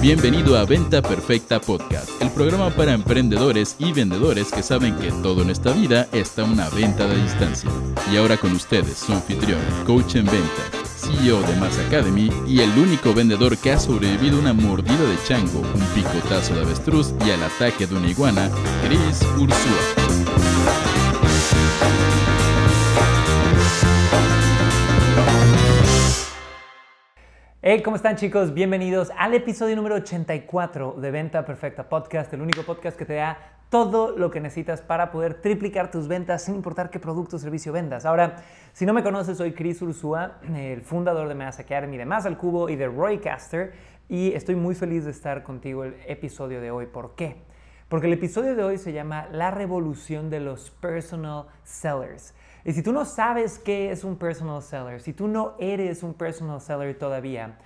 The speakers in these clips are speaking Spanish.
Bienvenido a Venta Perfecta Podcast, el programa para emprendedores y vendedores que saben que todo en esta vida está una venta de distancia. Y ahora con ustedes, su anfitrión, coach en venta, CEO de Mass Academy y el único vendedor que ha sobrevivido una mordida de chango, un picotazo de avestruz y al ataque de una iguana, Chris Ursula. Hey, ¿cómo están chicos? Bienvenidos al episodio número 84 de Venta Perfecta Podcast, el único podcast que te da todo lo que necesitas para poder triplicar tus ventas sin importar qué producto o servicio vendas. Ahora, si no me conoces, soy Chris Ursúa, el fundador de Mass Academy, de Más al Cubo y de Roycaster, y estoy muy feliz de estar contigo el episodio de hoy. ¿Por qué? Porque el episodio de hoy se llama La revolución de los personal sellers. Y si tú no sabes qué es un personal seller, si tú no eres un personal seller todavía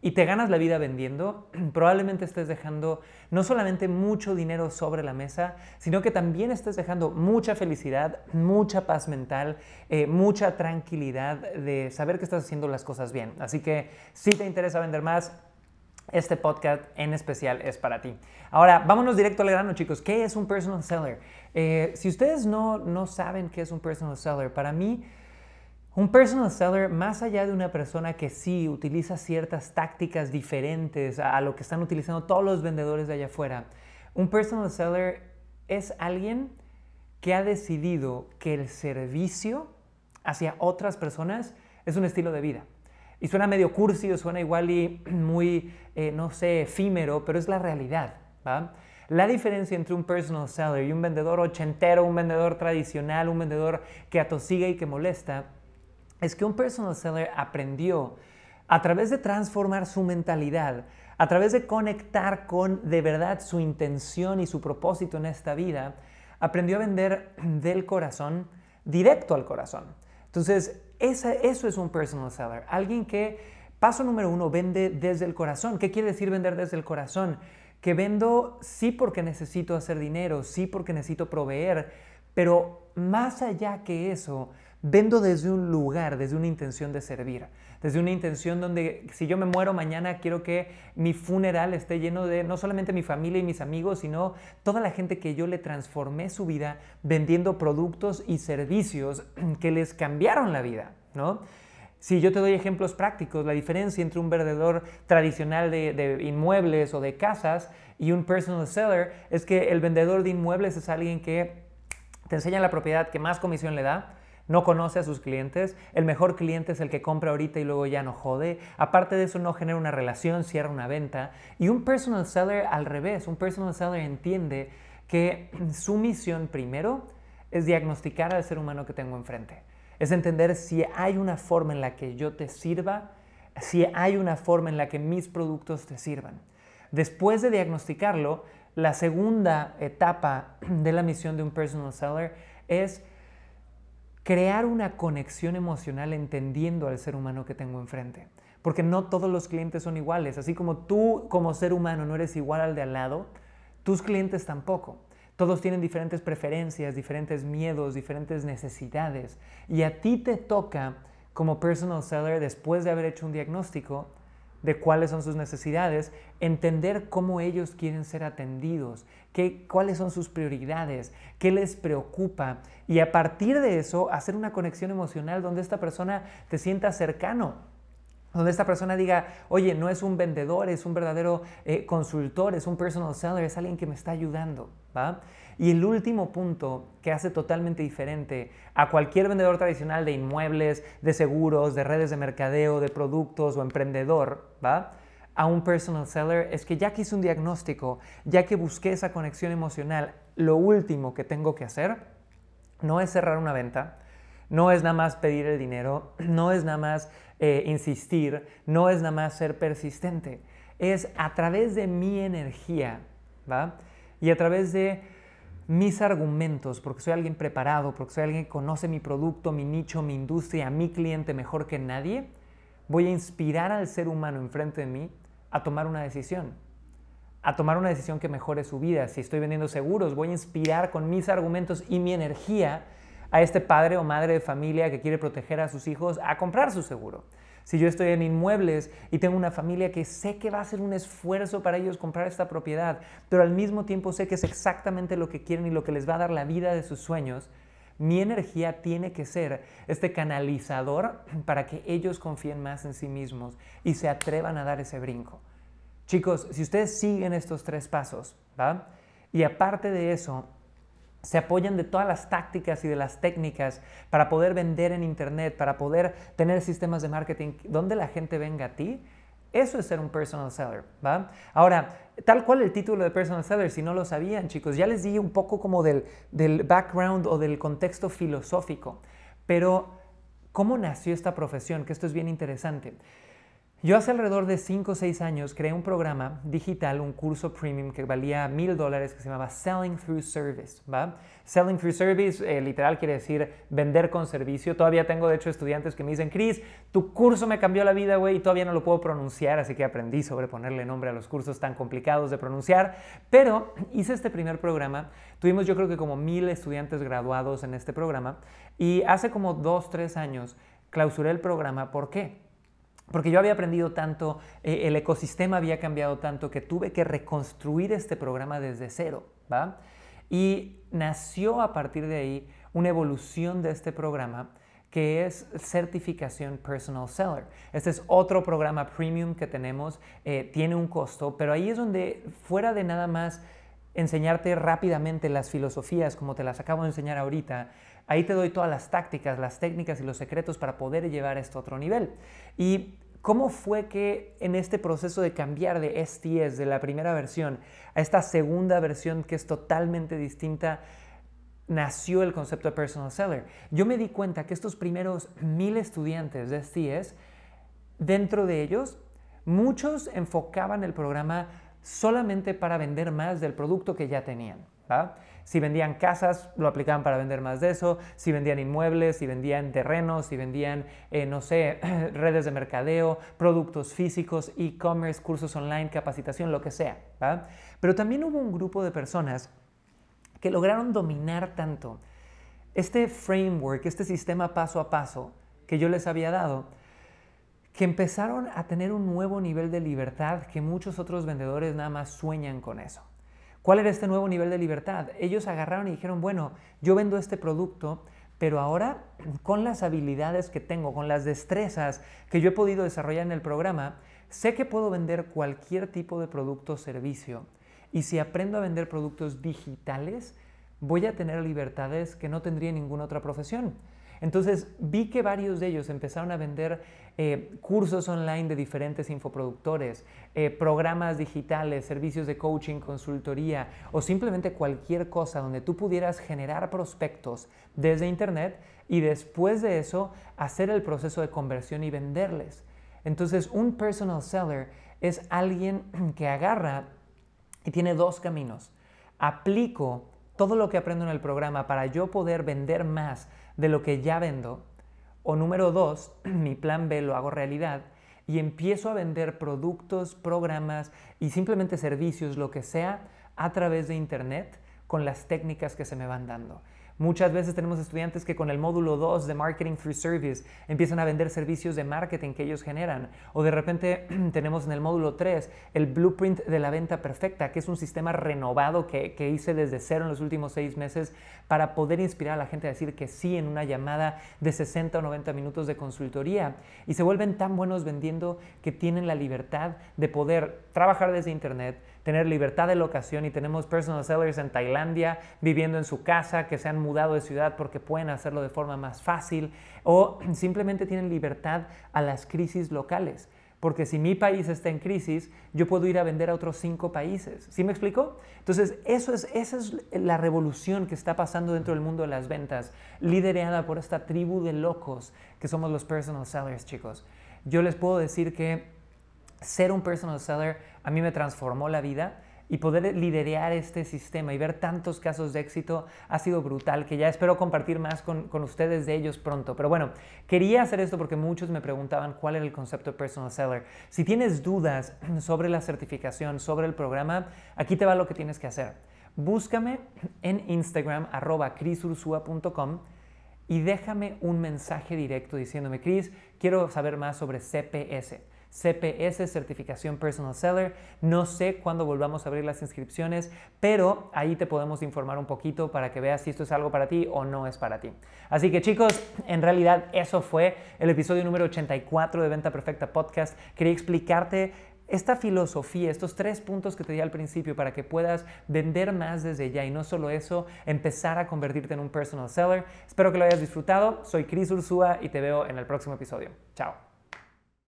y te ganas la vida vendiendo, probablemente estés dejando no solamente mucho dinero sobre la mesa, sino que también estés dejando mucha felicidad, mucha paz mental, eh, mucha tranquilidad de saber que estás haciendo las cosas bien. Así que si te interesa vender más, este podcast en especial es para ti. Ahora, vámonos directo al grano, chicos. ¿Qué es un personal seller? Eh, si ustedes no, no saben qué es un personal seller, para mí, un personal seller, más allá de una persona que sí utiliza ciertas tácticas diferentes a lo que están utilizando todos los vendedores de allá afuera, un personal seller es alguien que ha decidido que el servicio hacia otras personas es un estilo de vida. Y suena medio cursi o suena igual y muy, eh, no sé, efímero, pero es la realidad. La diferencia entre un personal seller y un vendedor ochentero, un vendedor tradicional, un vendedor que atosiga y que molesta, es que un personal seller aprendió a través de transformar su mentalidad, a través de conectar con de verdad su intención y su propósito en esta vida, aprendió a vender del corazón directo al corazón. Entonces, eso es un personal seller. Alguien que, paso número uno, vende desde el corazón. ¿Qué quiere decir vender desde el corazón? Que vendo sí porque necesito hacer dinero, sí porque necesito proveer, pero más allá que eso, vendo desde un lugar, desde una intención de servir, desde una intención donde si yo me muero mañana quiero que mi funeral esté lleno de no solamente mi familia y mis amigos, sino toda la gente que yo le transformé su vida vendiendo productos y servicios que les cambiaron la vida. ¿no? Si yo te doy ejemplos prácticos, la diferencia entre un vendedor tradicional de, inmuebles o de casas y un personal seller es que el vendedor de inmuebles es alguien que te enseña la propiedad que más comisión le da, no conoce a sus clientes, el mejor cliente es el que compra ahorita y luego ya no jode, aparte de eso no genera una relación, cierra una venta, y un personal seller al revés, un personal seller entiende que su misión primero es diagnosticar al ser humano que tengo enfrente. Es entender si hay una forma en la que yo te sirva, si hay una forma en la que mis productos te sirvan. Después de diagnosticarlo, la segunda etapa de la misión de un personal seller es crear una conexión emocional entendiendo al ser humano que tengo enfrente. Porque no todos los clientes son iguales. Así como tú como ser humano no eres igual al de al lado, tus clientes tampoco. Todos tienen diferentes preferencias, diferentes miedos, diferentes necesidades. Y a ti te toca, como personal seller, después de haber hecho un diagnóstico de cuáles son sus necesidades, entender cómo ellos quieren ser atendidos, qué, cuáles son sus prioridades, qué les preocupa. Y a partir de eso, hacer una conexión emocional donde esta persona te sienta cercano donde esta persona diga, oye, no es un vendedor, es un verdadero eh, consultor, es un personal seller, es alguien que me está ayudando. ¿va? Y el último punto que hace totalmente diferente a cualquier vendedor tradicional de inmuebles, de seguros, de redes de mercadeo, de productos o emprendedor, ¿va? A un personal seller es que ya que hice un diagnóstico, ya que busqué esa conexión emocional, lo último que tengo que hacer no es cerrar una venta, no es nada más pedir el dinero, no es nada más eh, insistir, no es nada más ser persistente. Es a través de mi energía, ¿va? Y a través de mis argumentos, porque soy alguien preparado, porque soy alguien que conoce mi producto, mi nicho, mi industria, mi cliente mejor que nadie, voy a inspirar al ser humano enfrente de mí a tomar una decisión, a tomar una decisión que mejore su vida. Si estoy vendiendo seguros, voy a inspirar con mis argumentos y mi energía a este padre o madre de familia que quiere proteger a sus hijos a comprar su seguro. Si yo estoy en inmuebles y tengo una familia que sé que va a ser un esfuerzo para ellos comprar esta propiedad, pero al mismo tiempo sé que es exactamente lo que quieren y lo que les va a dar la vida de sus sueños, mi energía tiene que ser este canalizador para que ellos confíen más en sí mismos y se atrevan a dar ese brinco. Chicos, si ustedes siguen estos tres pasos, ¿va? Y aparte de eso, se apoyan de todas las tácticas y de las técnicas para poder vender en Internet, para poder tener sistemas de marketing donde la gente venga a ti, eso es ser un personal seller, ¿va? Ahora, tal cual el título de personal seller, si no lo sabían, chicos, ya les di un poco como del, del background o del contexto filosófico, pero ¿cómo nació esta profesión? Que esto es bien interesante. Yo hace alrededor de 5 o 6 años creé un programa digital, un curso premium que valía mil dólares que se llamaba Selling Through Service. Selling Through Service eh, literal quiere decir vender con servicio. Todavía tengo de hecho estudiantes que me dicen, Chris, tu curso me cambió la vida, güey, y todavía no lo puedo pronunciar, así que aprendí sobre ponerle nombre a los cursos tan complicados de pronunciar. Pero hice este primer programa, tuvimos yo creo que como mil estudiantes graduados en este programa, y hace como 2, 3 años clausuré el programa. ¿Por qué? Porque yo había aprendido tanto, eh, el ecosistema había cambiado tanto que tuve que reconstruir este programa desde cero, ¿va? Y nació a partir de ahí una evolución de este programa que es certificación personal seller. Este es otro programa premium que tenemos, eh, tiene un costo, pero ahí es donde fuera de nada más enseñarte rápidamente las filosofías como te las acabo de enseñar ahorita, ahí te doy todas las tácticas, las técnicas y los secretos para poder llevar esto a otro nivel. Y ¿Cómo fue que en este proceso de cambiar de STS, de la primera versión, a esta segunda versión que es totalmente distinta, nació el concepto de personal seller? Yo me di cuenta que estos primeros mil estudiantes de STS, dentro de ellos, muchos enfocaban el programa solamente para vender más del producto que ya tenían. Si vendían casas, lo aplicaban para vender más de eso. Si vendían inmuebles, si vendían terrenos, si vendían, eh, no sé, redes de mercadeo, productos físicos, e-commerce, cursos online, capacitación, lo que sea. Pero también hubo un grupo de personas que lograron dominar tanto este framework, este sistema paso a paso que yo les había dado, que empezaron a tener un nuevo nivel de libertad que muchos otros vendedores nada más sueñan con eso. ¿Cuál era este nuevo nivel de libertad? Ellos agarraron y dijeron, bueno, yo vendo este producto, pero ahora con las habilidades que tengo, con las destrezas que yo he podido desarrollar en el programa, sé que puedo vender cualquier tipo de producto o servicio. Y si aprendo a vender productos digitales, voy a tener libertades que no tendría ninguna otra profesión. Entonces vi que varios de ellos empezaron a vender eh, cursos online de diferentes infoproductores, eh, programas digitales, servicios de coaching, consultoría o simplemente cualquier cosa donde tú pudieras generar prospectos desde Internet y después de eso hacer el proceso de conversión y venderles. Entonces un personal seller es alguien que agarra y tiene dos caminos. Aplico todo lo que aprendo en el programa para yo poder vender más de lo que ya vendo. O número dos, mi plan B lo hago realidad y empiezo a vender productos, programas y simplemente servicios, lo que sea, a través de Internet con las técnicas que se me van dando. Muchas veces tenemos estudiantes que con el módulo 2 de Marketing Through Service empiezan a vender servicios de marketing que ellos generan. O de repente tenemos en el módulo 3 el Blueprint de la Venta Perfecta, que es un sistema renovado que, que hice desde cero en los últimos seis meses para poder inspirar a la gente a decir que sí en una llamada de 60 o 90 minutos de consultoría. Y se vuelven tan buenos vendiendo que tienen la libertad de poder trabajar desde Internet, tener libertad de locación y tenemos personal sellers en Tailandia viviendo en su casa que se han mudado de ciudad porque pueden hacerlo de forma más fácil o simplemente tienen libertad a las crisis locales. Porque si mi país está en crisis, yo puedo ir a vender a otros cinco países. ¿Sí me explico? Entonces, eso es, esa es la revolución que está pasando dentro del mundo de las ventas, liderada por esta tribu de locos que somos los personal sellers, chicos. Yo les puedo decir que ser un personal seller a mí me transformó la vida y poder liderar este sistema y ver tantos casos de éxito ha sido brutal, que ya espero compartir más con, ustedes de ellos pronto. Pero bueno, quería hacer esto porque muchos me preguntaban cuál era el concepto de personal seller. Si tienes dudas sobre la certificación, sobre el programa, aquí te va lo que tienes que hacer. Búscame en Instagram, arroba crisursua.com y déjame un mensaje directo diciéndome, Chris, quiero saber más sobre CPS. CPS, Certificación Personal Seller. No sé cuándo volvamos a abrir las inscripciones, pero ahí te podemos informar un poquito para que veas si esto es algo para ti o no es para ti. Así que chicos, en realidad eso fue el episodio número 84 de Venta Perfecta Podcast. Quería explicarte esta filosofía, estos tres puntos que te di al principio para que puedas vender más desde ya y no solo eso, empezar a convertirte en un personal seller. Espero que lo hayas disfrutado. Soy Chris Ursúa y te veo en el próximo episodio. Chao.